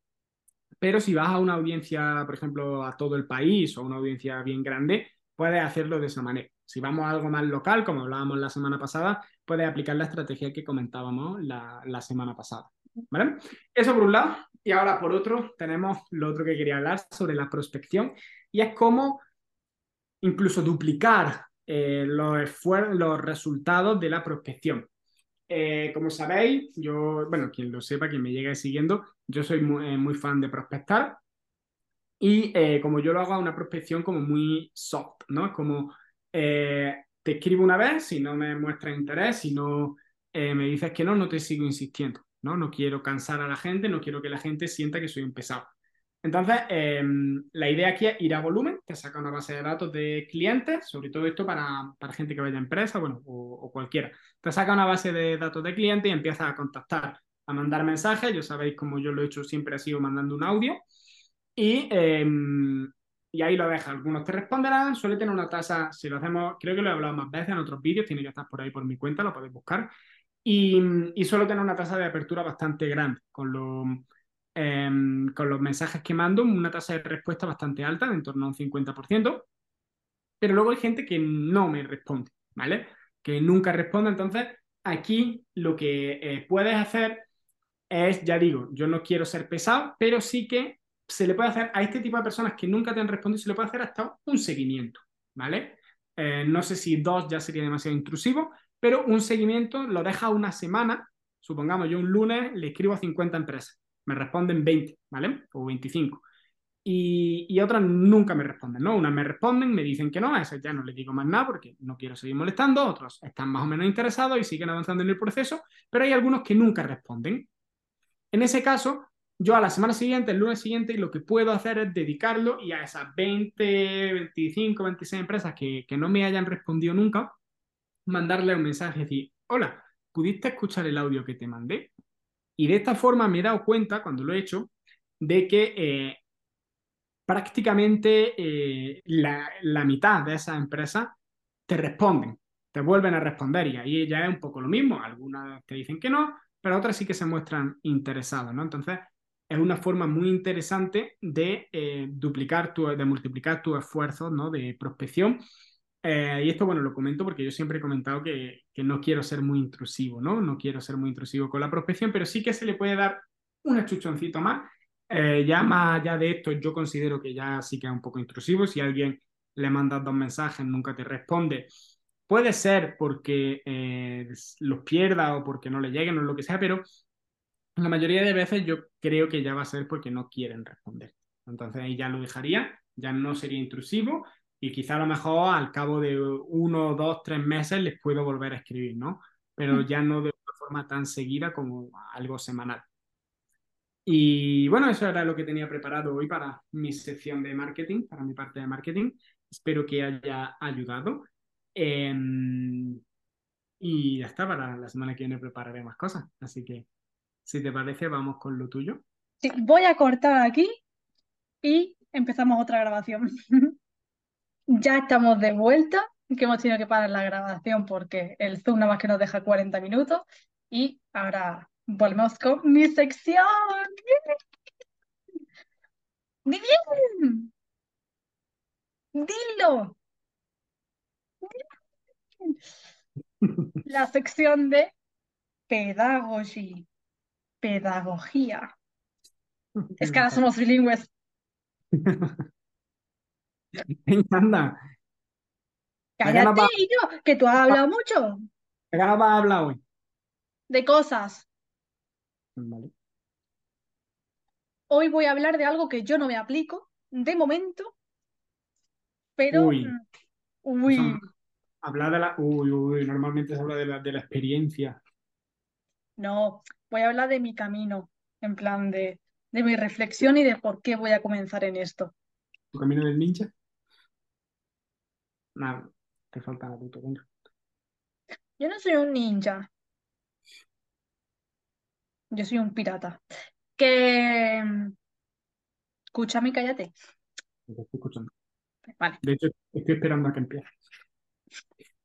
pero si vas a una audiencia, por ejemplo, a todo el país o una audiencia bien grande, puedes hacerlo de esa manera. Si vamos a algo más local, como hablábamos la semana pasada, puedes aplicar la estrategia que comentábamos la, semana pasada. ¿Vale? Eso por un lado. Y ahora por otro, tenemos lo otro que quería hablar sobre la prospección y es cómo incluso duplicar eh, los resultados de la prospección. Eh, como sabéis, yo, bueno, quien lo sepa, quien me llegue siguiendo, yo soy muy, eh, muy fan de prospectar y como yo lo hago a una prospección como muy soft, ¿no? Es como te escribo una vez, si no me muestra interés, si no me dices que no, no te sigo insistiendo, ¿no? No quiero cansar a la gente, no quiero que la gente sienta que soy un pesado. Entonces, em, la idea aquí es ir a volumen, te saca una base de datos de clientes, sobre todo esto para, gente que vaya a empresa, bueno, o, cualquiera. Te saca una base de datos de clientes y empiezas a contactar, a mandar mensajes. Yo sabéis, como yo lo he hecho siempre, ha sido mandando un audio. Y, em, y ahí lo dejas. Algunos te responderán, suele tener una tasa, si lo hacemos, creo que lo he hablado más veces en otros vídeos, tiene que estar por ahí por mi cuenta, lo podéis buscar. Y, y suele tener una tasa de apertura bastante grande, con, lo, em, con los mensajes que mando, una tasa de respuesta bastante alta, de en torno a un 50%. Pero luego hay gente que no me responde, ¿vale? Que nunca responde. Entonces, aquí lo que eh, puedes hacer es, ya digo, yo no quiero ser pesado, pero sí que se le puede hacer a este tipo de personas que nunca te han respondido, se le puede hacer hasta un seguimiento, ¿vale? Eh, no sé si dos ya sería demasiado intrusivo, pero un seguimiento lo deja una semana. Supongamos, yo un lunes le escribo a 50 empresas, me responden 20, ¿vale? O 25. Y, otras nunca me responden, ¿no? Unas me responden, me dicen que no, a esas ya no les digo más nada porque no quiero seguir molestando, otros están más o menos interesados y siguen avanzando en el proceso, pero hay algunos que nunca responden. En ese caso, yo a la semana siguiente, el lunes siguiente, lo que puedo hacer es dedicarlo y a esas 20, 25, 26 empresas que, que no me hayan respondido nunca, mandarle un mensaje y decir, hola, ¿pudiste escuchar el audio que te mandé? Y de esta forma me he dado cuenta, cuando lo he hecho, de que eh, prácticamente eh, la, la, mitad de esas empresas te responden, te vuelven a responder y ahí ya es un poco lo mismo. Algunas te dicen que no, pero otras sí que se muestran interesadas, ¿no? Entonces, es una forma muy interesante de eh, duplicar, tu, de multiplicar tus esfuerzos, ¿no? De prospección. Eh, y esto, bueno, lo comento porque yo siempre he comentado que, que, no quiero ser muy intrusivo, ¿no? No quiero ser muy intrusivo con la prospección, pero sí que se le puede dar un achuchoncito más. Eh, ya más allá de esto, yo considero que ya sí que es un poco intrusivo. Si alguien le manda dos mensajes, nunca te responde, Puede ser porque eh, los pierda o porque no le lleguen o lo que sea, pero la mayoría de veces yo creo que ya va a ser porque no quieren responder. Entonces ahí ya lo dejaría, ya no sería intrusivo y quizá a lo mejor al cabo de uno, dos, tres meses les puedo volver a escribir, ¿no? Pero mm. ya no de una forma tan seguida como algo semanal. Y bueno, eso era lo que tenía preparado hoy para mi sección de marketing, para mi parte de marketing. Espero que haya ayudado. Em, y ya está, para la semana que viene prepararé más cosas. Así que, si te parece, vamos con lo tuyo. Sí, voy a cortar aquí y empezamos otra grabación. ya estamos de vuelta, que hemos tenido que parar la grabación porque el Zoom nada más que nos deja 40 minutos. Y ahora volvemos con mi sección. ¡Bien! ¡Dilo! La sección de pedagogía. Pedagogía. Es que ahora somos bilingües. Anda. Cállate, yo, que tú has hablado mucho. ¿De qué vas a hablar hoy? De cosas. Vale. Hoy voy a hablar de algo que yo no me aplico de momento, pero. Uy. Uy. Hablar de la. Uy, uy, normalmente se habla de la, de la experiencia. No, voy a hablar de mi camino, en plan de, de mi reflexión y de por qué voy a comenzar en esto. ¿Tu camino del ninja? Te falta la puta Yo no soy un ninja. Yo soy un pirata. Que. Escúchame y cállate. Te estoy escuchando. Vale. De hecho, estoy esperando a que empiece.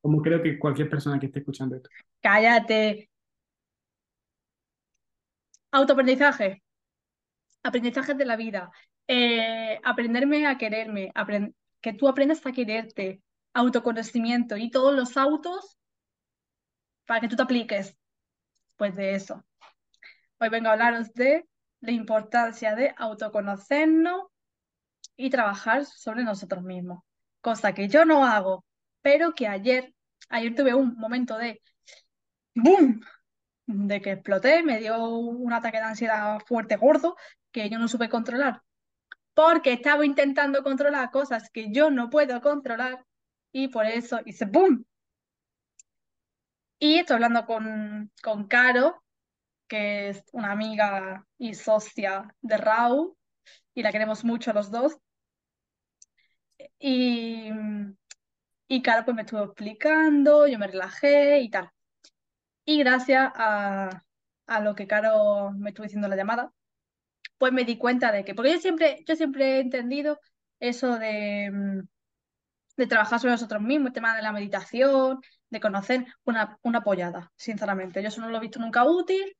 Como creo que cualquier persona que esté escuchando esto. Cállate. Autoaprendizaje. Aprendizaje de la vida. Eh, aprenderme a quererme. que tú aprendas a quererte. Autoconocimiento y todos los autos para que tú te apliques. Pues de eso. Hoy vengo a hablaros de la importancia de autoconocernos y trabajar sobre nosotros mismos. Cosa que yo no hago, pero que ayer ayer tuve un momento de ¡boom! de que exploté, me dio un ataque de ansiedad fuerte, gordo, que yo no supe controlar. Porque estaba intentando controlar cosas que yo no puedo controlar y por eso hice ¡boom! Y estoy hablando con, con Caro, que es una amiga y socia de Raúl, y la queremos mucho los dos. Y, y claro, pues me estuvo explicando, yo me relajé y tal. Y gracias a, a lo que Caro me estuvo diciendo en la llamada, pues me di cuenta de que, porque yo siempre, yo siempre he entendido eso de, de trabajar sobre nosotros mismos, el tema de la meditación, de conocer una, una pollada, sinceramente. Yo eso no lo he visto nunca útil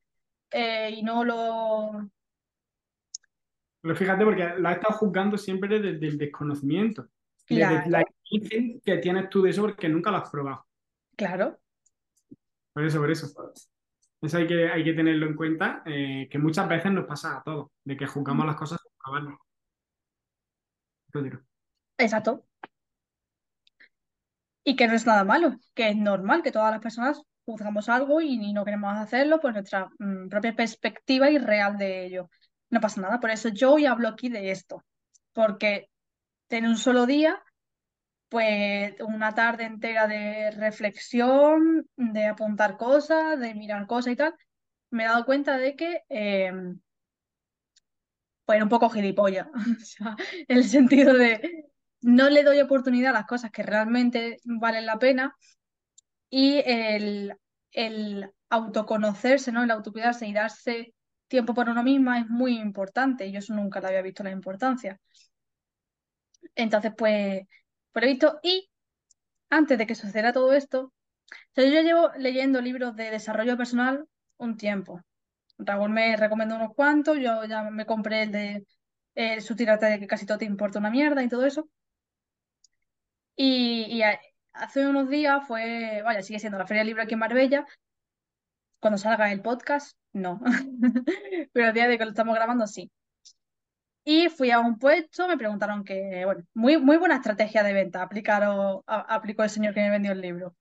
eh, y no lo... Pero fíjate, porque la has estado juzgando siempre desde el desconocimiento. Claro. Desde la imagen que tienes tú de eso porque nunca lo has probado. Claro, Por eso, por eso. Eso hay que, hay que tenerlo en cuenta, eh, que muchas veces nos pasa a todos, de que juzgamos las cosas sin probarlas. Exacto. Y que no es nada malo, que es normal que todas las personas juzgamos algo y, y no queremos hacerlo por nuestra mm, propia perspectiva y real de ello. No pasa nada, por eso yo hoy hablo aquí de esto, porque en un solo día, pues una tarde entera de reflexión, de apuntar cosas, de mirar cosas y tal, me he dado cuenta de que eh, pues un poco gilipollas, o sea, el sentido de no le doy oportunidad a las cosas que realmente valen la pena y el, el autoconocerse, ¿no? El autocuidarse y darse tiempo para uno misma es muy importante. Yo eso nunca le había visto la importancia. Entonces, pues, pues he visto. Y antes de que sucediera todo esto, yo llevo leyendo libros de desarrollo personal un tiempo. Raúl me recomendó unos cuantos, yo ya me compré el de eh, su tirata de que casi todo te importa una mierda y todo eso. Y, hace unos días fue, vaya, sigue siendo la Feria del Libro aquí en Marbella. Cuando salga el podcast, no. Pero el día de que lo estamos grabando, sí. Y fui a un puesto, me preguntaron que, bueno, muy, muy buena estrategia de venta, aplicaron, aplicó el señor que me vendió el libro.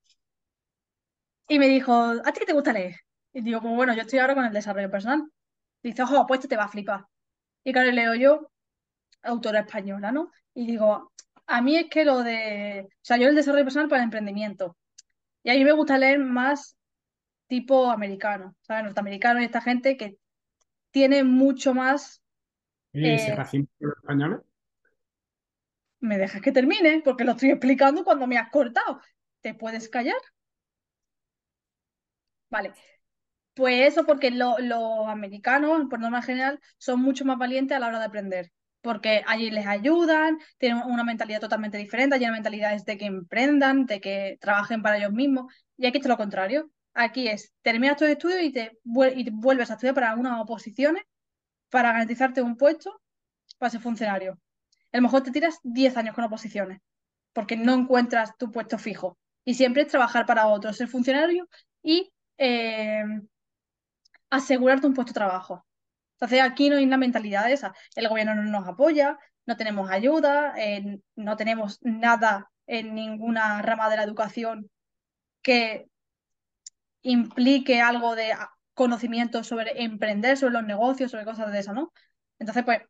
Y me dijo, ¿a ti qué te gusta leer? Y digo, pues bueno, yo estoy ahora con el desarrollo personal. Dice, ojo, pues te va a flipar. Y claro, leo yo, autora española, ¿no? Y digo, a mí es que lo de, o sea, yo el desarrollo personal para el emprendimiento. Y a mí me gusta leer más tipo americano, ¿sabes? Norteamericano y esta gente que tiene mucho más... Ese eh, racismo españoles. ¿Me dejas que termine? Porque lo estoy explicando cuando me has cortado. ¿Te puedes callar? Vale. Pues eso porque lo- los americanos, por norma general, son mucho más valientes a la hora de aprender. Porque allí les ayudan, tienen una mentalidad totalmente diferente, allí la mentalidad de que emprendan, de que trabajen para ellos mismos. Y aquí es lo contrario. Aquí es, terminas tus estudios y te, y te vuelves a estudiar para algunas oposiciones para garantizarte un puesto para ser funcionario. A lo mejor te tiras 10 años con oposiciones porque no encuentras tu puesto fijo. Y siempre es trabajar para otros, ser funcionario y eh, asegurarte un puesto de trabajo. Entonces aquí no hay una mentalidad esa. El gobierno no nos apoya, no tenemos ayuda, eh, no tenemos nada en ninguna rama de la educación que implique algo de ah, conocimiento sobre emprender, sobre los negocios, sobre cosas de eso, ¿no? Entonces, pues,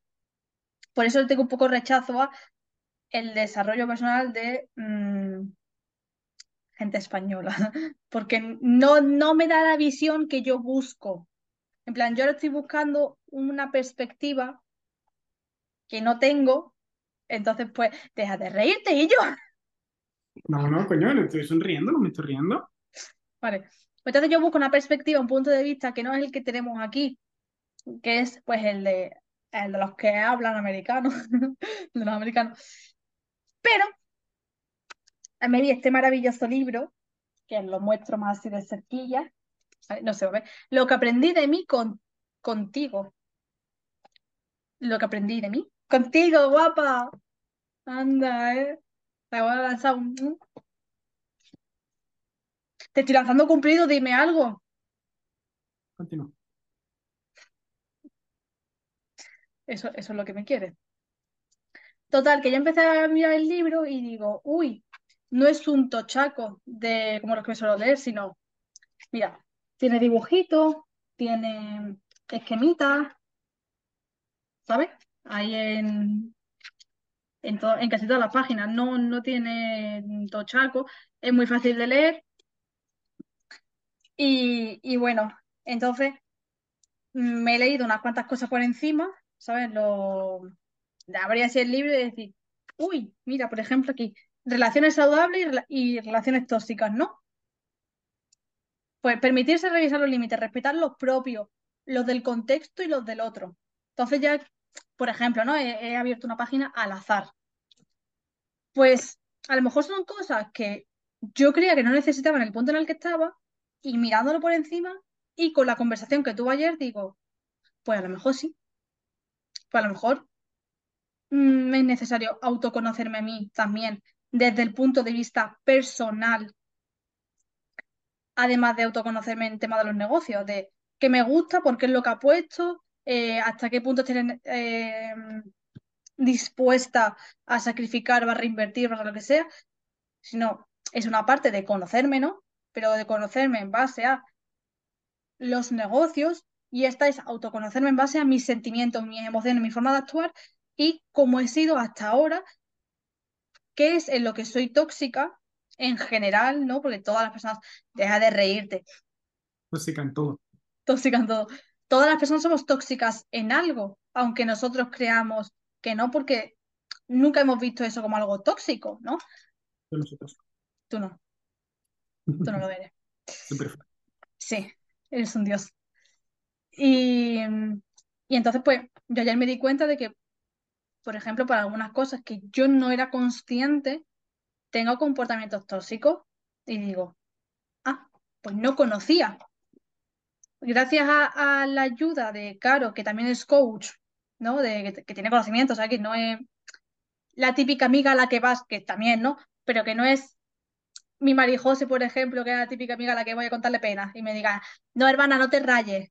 por eso tengo un poco rechazo a el desarrollo personal de mm, gente española, porque no, no me da la visión que yo busco. En plan, yo estoy buscando una perspectiva que no tengo, entonces pues deja de reírte y yo. No, no, coño, le estoy sonriendo, no me estoy riendo. Vale. Pues entonces yo busco una perspectiva, un punto de vista que no es el que tenemos aquí, que es pues el de, el de los que hablan americano, de los americanos. Pero me di este maravilloso libro, que lo muestro más así de cerquilla, no se va a ver, lo que aprendí de mí con, contigo. Lo que aprendí de mí. Contigo, guapa. Anda, eh. Te voy a lanzar un... Te estoy lanzando cumplido, dime algo. Continúa. Eso, eso es lo que me quiere. Total, que yo empecé a mirar el libro y digo, uy, no es un tochaco de como los que me suelo leer, sino, mira, tiene dibujitos, tiene esquemitas, ¿sabes? Ahí en, en, en casi todas las páginas. No, no tiene tochaco, es muy fácil de leer. Y, y bueno, entonces me he leído unas cuantas cosas por encima, ¿sabes? Lo, abrir así el libro y decir, uy, mira, por ejemplo, aquí, relaciones saludables y relaciones tóxicas, ¿no? Pues permitirse revisar los límites, respetar los propios, los del contexto y los del otro. Entonces ya, por ejemplo, ¿no? He, abierto una página al azar. Pues a lo mejor son cosas que yo creía que no necesitaba en el punto en el que estaba y mirándolo por encima y con la conversación que tuve ayer digo, pues a lo mejor sí. Pues a lo mejor mm, es necesario autoconocerme a mí también desde el punto de vista personal, además de autoconocerme en tema de los negocios, de que me gusta, por qué es lo que ha puesto, eh, hasta qué punto estoy eh, dispuesta a sacrificar, a reinvertir, para lo que sea, sino es una parte de conocerme, ¿no? Pero de conocerme en base a los negocios y esta es autoconocerme en base a mis sentimientos, mis emociones, mi forma de actuar y cómo he sido hasta ahora, qué es en lo que soy tóxica en general, ¿no? Porque todas las personas, deja de reírte. Tóxica en todo. Tóxica en todo. Todas las personas somos tóxicas en algo, aunque nosotros creamos que no, porque nunca hemos visto eso como algo tóxico, ¿no? Yo no soy Tú no. Tú no lo eres. Sí, eres un dios. Y, y entonces, pues, yo ayer me di cuenta de que, por ejemplo, para algunas cosas que yo no era consciente, tengo comportamientos tóxicos y digo, ah, pues no conocía. Gracias a, la ayuda de Caro, que también es coach, ¿no? De, que, tiene conocimientos, o sea, que no es la típica amiga a la que vas, que también, ¿no? Pero que no es mi Marijose, por ejemplo, que es la típica amiga a la que voy a contarle pena y me diga, no, hermana, no te rayes.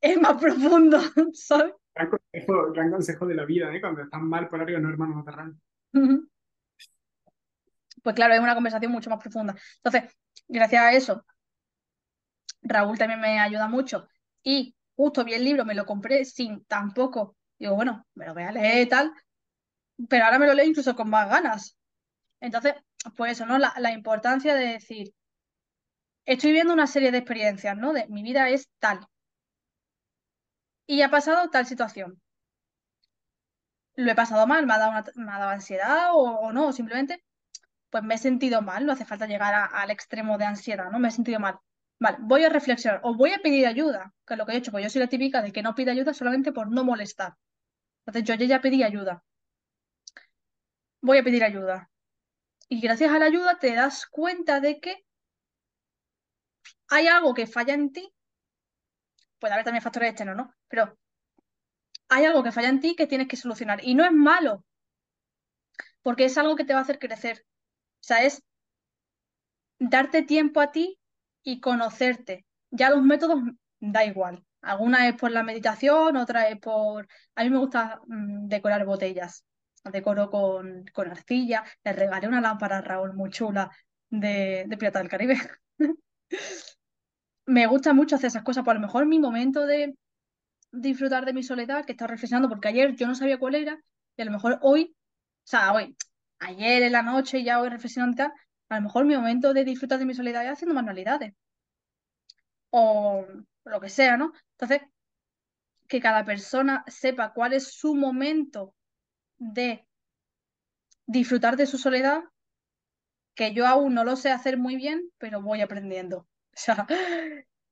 Es más profundo, ¿sabes? Gran consejo, de la vida, ¿eh? Cuando estás mal por arriba, no, hermano, no te rayes. Pues claro, es una conversación mucho más profunda. Entonces, gracias a eso, Raúl también me ayuda mucho. Y justo vi el libro, me lo compré sin tampoco. Digo, bueno, me lo voy a leer tal. Pero ahora me lo leo incluso con más ganas. Entonces, pues eso, ¿no? La, la importancia de decir, estoy viendo una serie de experiencias, ¿no? De mi vida es tal. Y ha pasado tal situación. Lo he pasado mal, me ha dado, me ha dado ansiedad o, no, simplemente pues me he sentido mal, no hace falta llegar al extremo de ansiedad, ¿no? Me he sentido mal. Vale, voy a reflexionar o voy a pedir ayuda, que es lo que he hecho, pues yo soy la típica de que no pide ayuda solamente por no molestar. Entonces yo ya pedí ayuda. Voy a pedir ayuda. Y gracias a la ayuda te das cuenta de que hay algo que falla en ti. Puede haber también factores externos, ¿no? Pero hay algo que falla en ti que tienes que solucionar. Y no es malo, porque es algo que te va a hacer crecer. O sea, es darte tiempo a ti y conocerte. Ya los métodos da igual. Alguna es por la meditación, otra es por... A mí me gusta mm, decorar botellas. Decoro con, con arcilla. Le regalé una lámpara a Raúl muy chula de, de Pirata del Caribe. me gusta mucho hacer esas cosas. Por lo mejor mi momento de disfrutar de mi soledad, que estaba reflexionando, porque ayer yo no sabía cuál era, y a lo mejor hoy, o sea, hoy, ayer en la noche y ya hoy reflexionando y tal, a lo mejor mi momento de disfrutar de mi soledad es haciendo manualidades. O lo que sea, ¿no? Entonces, que cada persona sepa cuál es su momento de disfrutar de su soledad, que yo aún no lo sé hacer muy bien, pero voy aprendiendo. O sea,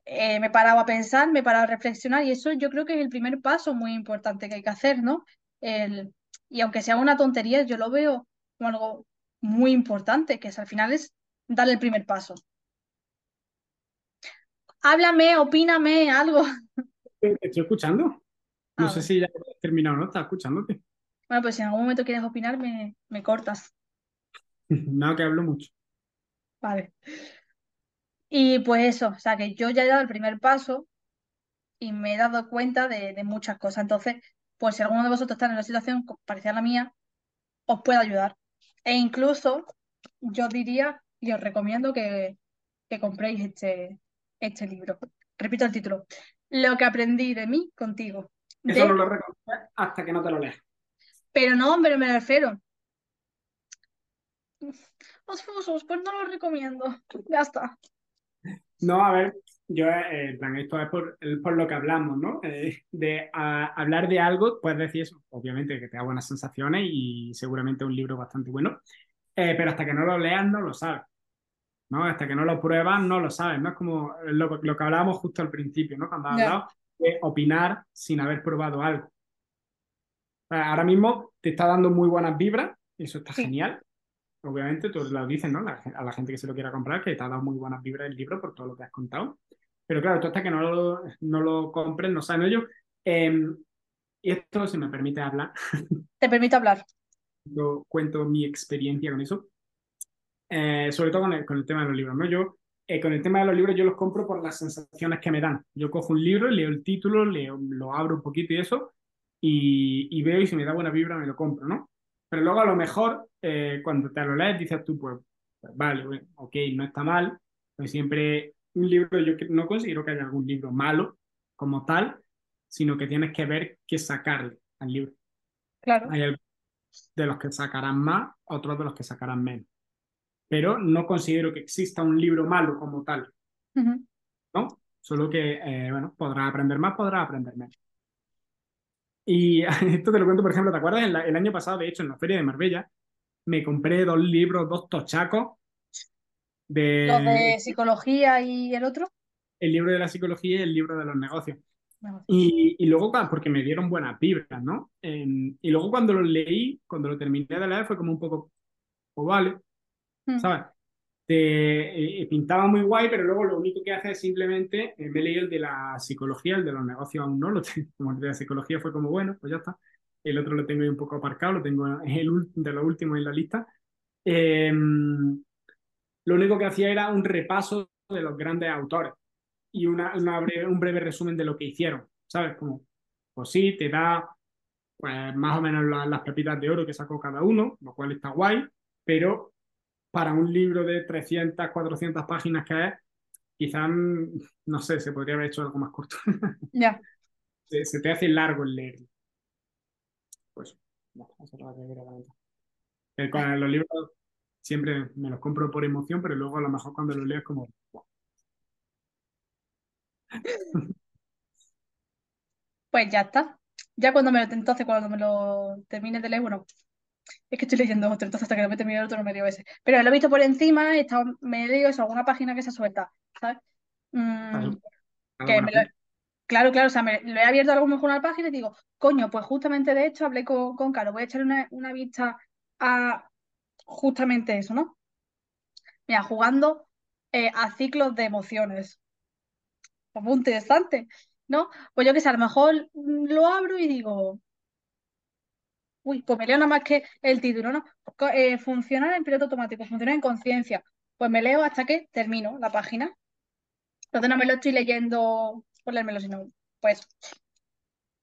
eh, me he parado a pensar, me he parado a reflexionar y eso yo creo que es el primer paso muy importante que hay que hacer, ¿no? El, y aunque sea una tontería, yo lo veo como algo muy importante, que es, al final es dar el primer paso. Háblame, opíname, algo. Estoy escuchando. No ah, sé si ya has terminado, ¿no? Estás escuchándote. Bueno, pues si en algún momento quieres opinar, me, me cortas. Nada, que hablo mucho. Vale. Y pues eso, o sea que yo ya he dado el primer paso y me he dado cuenta de, muchas cosas. Entonces, pues si alguno de vosotros está en una situación parecida a la mía, os puede ayudar. E incluso yo diría y os recomiendo que, que compréis este, este libro. Repito el título. Lo que aprendí de mí contigo. Eso no lo recomiendo hasta que no te lo leas. Pero no, hombre, me refiero. Los fusos, pues no lo recomiendo. Ya está. No, a ver, yo, eh, plan, esto es por, por, lo que hablamos, ¿no? Eh, de hablar de algo, puedes decir eso, obviamente que te da buenas sensaciones y seguramente un libro bastante bueno, eh, pero hasta que no lo leas no lo sabes, ¿no? Hasta que no lo pruebas no lo sabes, ¿no? Es como lo, que hablábamos justo al principio, ¿no? Cuando has hablado que opinar sin haber probado algo. Ahora mismo te está dando muy buenas vibras, eso está genial. Obviamente, tú lo dices, ¿no? a la gente que se lo quiera comprar, que te ha dado muy buenas vibras el libro por todo lo que has contado. Pero claro, tú hasta que no lo, no lo compres, no sabes ello. Em, y esto, si me permite hablar. Te permite hablar. Yo cuento mi experiencia con eso. Eh, sobre todo con el, con el, tema de los libros, ¿no? Yo, eh, con el tema de los libros, yo los compro por las sensaciones que me dan. Yo cojo un libro, leo el título, leo, lo abro un poquito y eso, y, y veo y si me da buena vibra me lo compro, ¿no? Pero luego a lo mejor, eh, cuando te lo lees, dices tú, pues, pues vale, ok, no está mal, pues siempre un libro, yo no considero que haya algún libro malo como tal, sino que tienes que ver qué sacarle al libro. Claro. Hay de los que sacarán más, otros de los que sacarán menos. Pero no considero que exista un libro malo como tal. ¿No? Solo que, eh, bueno, podrás aprender más, podrás aprender menos. Y esto te lo cuento, por ejemplo, ¿te acuerdas? el año pasado, de hecho, en la Feria de Marbella, me compré dos libros, dos tochacos de... ¿Los de psicología y el otro? El libro de la psicología y el libro de los negocios. Y, y, luego, porque me dieron buenas vibras, ¿no? y luego cuando lo leí, cuando lo terminé de leer, fue como un poco, o vale, hmm. ¿sabes? Te, eh, pintaba muy guay, pero luego lo único que hace es simplemente, eh, me leí el de la psicología, el de los negocios aún no lo tengo, como el de la psicología fue como, bueno, pues ya está. El otro lo tengo ahí un poco aparcado, lo tengo el, de los últimos en la lista. Lo único que hacía era un repaso de los grandes autores y una, un breve resumen de lo que hicieron, ¿sabes? Como, pues sí, te da pues, más o menos las pepitas de oro que sacó cada uno, lo cual está guay, pero para un libro de 300, 400 páginas que es, quizás, no sé, se podría haber hecho algo más corto. Ya. se, te hace largo el leer. Pues, no, eso es lo que eh, Con los libros siempre me los compro por emoción, pero luego a lo mejor cuando los leo es como... Pues ya está. Ya cuando me lo entonces cuando me lo termine de leer, bueno, es que estoy leyendo otro, entonces hasta que no me termine el otro no me dio ese. Pero lo he visto por encima, he estado, me he leído eso, alguna página que se suelta, ¿sabes? Mm, claro, claro, o sea, me, lo he abierto a lo mejor una página y digo, coño, pues justamente de hecho hablé con, con Caro, voy a echar una, una vista a justamente eso, ¿no? Mira, jugando eh, a ciclos de emociones. Pues muy interesante, ¿no? Pues yo que sé, a lo mejor lo abro y digo, uy, pues me leo nada más que el título, ¿no? Eh, funcionar en piloto automático, funcionar en conciencia. Pues me leo hasta que termino la página. Entonces no me lo estoy leyendo por leérmelo, sino pues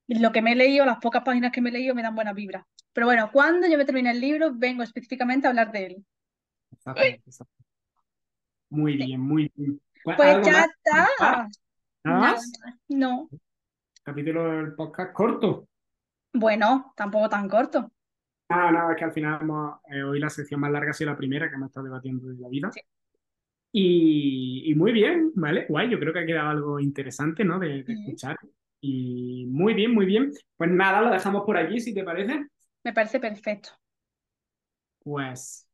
lo que me he leído, las pocas páginas que me he leído me dan buena vibra. Pero bueno, cuando yo me termine el libro, vengo específicamente a hablar de él. Muy bien, muy bien. Pues ya está. ¿Nada más? No. Capítulo del podcast corto. Bueno, tampoco tan corto. Ah, nada, es que al final eh, hoy la sección más larga ha sido la primera que hemos estado debatiendo de la vida. Y, muy bien, ¿vale? Guay, yo creo que ha quedado algo interesante, ¿no? De, escuchar. Y muy bien, muy bien. Pues nada, lo dejamos por allí, si te parece. Me parece perfecto. Pues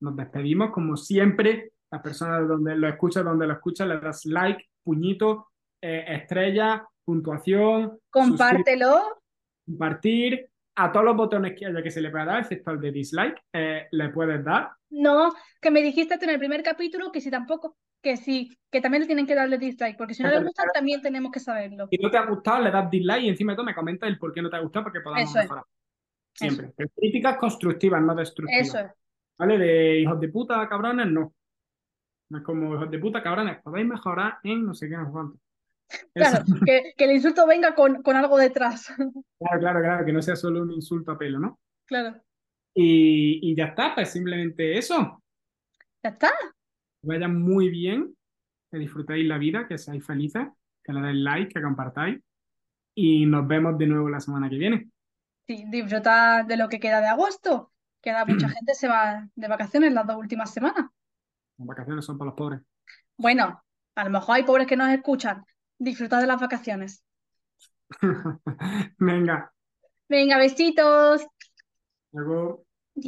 nos despedimos como siempre. Las personas donde lo escuchas, donde lo escuchas, le das like, puñito, eh, estrella, puntuación. Compártelo. Compartir. A todos los botones que haya que se le pueda dar, excepto el de dislike, eh, le puedes dar. No, que me dijiste en el primer capítulo que si tampoco, que sí, que también le tienen que darle dislike, porque si no le gusta también tenemos que saberlo. Si no te ha gustado, le das dislike y encima de todo me comentas el por qué no te ha gustado, porque podamos mejorar. Siempre. Críticas constructivas, no destructivas. Eso es. ¿Vale? De hijos de puta, cabrones, no. No es como hijos de puta, cabrones, podéis mejorar en no sé qué, no sé cuánto. Claro, que, que, el insulto venga con, con, algo detrás. Claro, claro, claro, que no sea solo un insulto a pelo, ¿no? Claro. Y, y ya está, pues simplemente eso. Ya está. Que vaya muy bien, que disfrutéis la vida, que seáis felices, que le deis like, que compartáis. Y nos vemos de nuevo la semana que viene. Sí, disfrutar de lo que queda de agosto. Queda mucha gente se va de vacaciones las dos últimas semanas. Las vacaciones son para los pobres. Bueno, a lo mejor hay pobres que nos escuchan. Disfrutar de las vacaciones. Venga. Venga, besitos. Luego.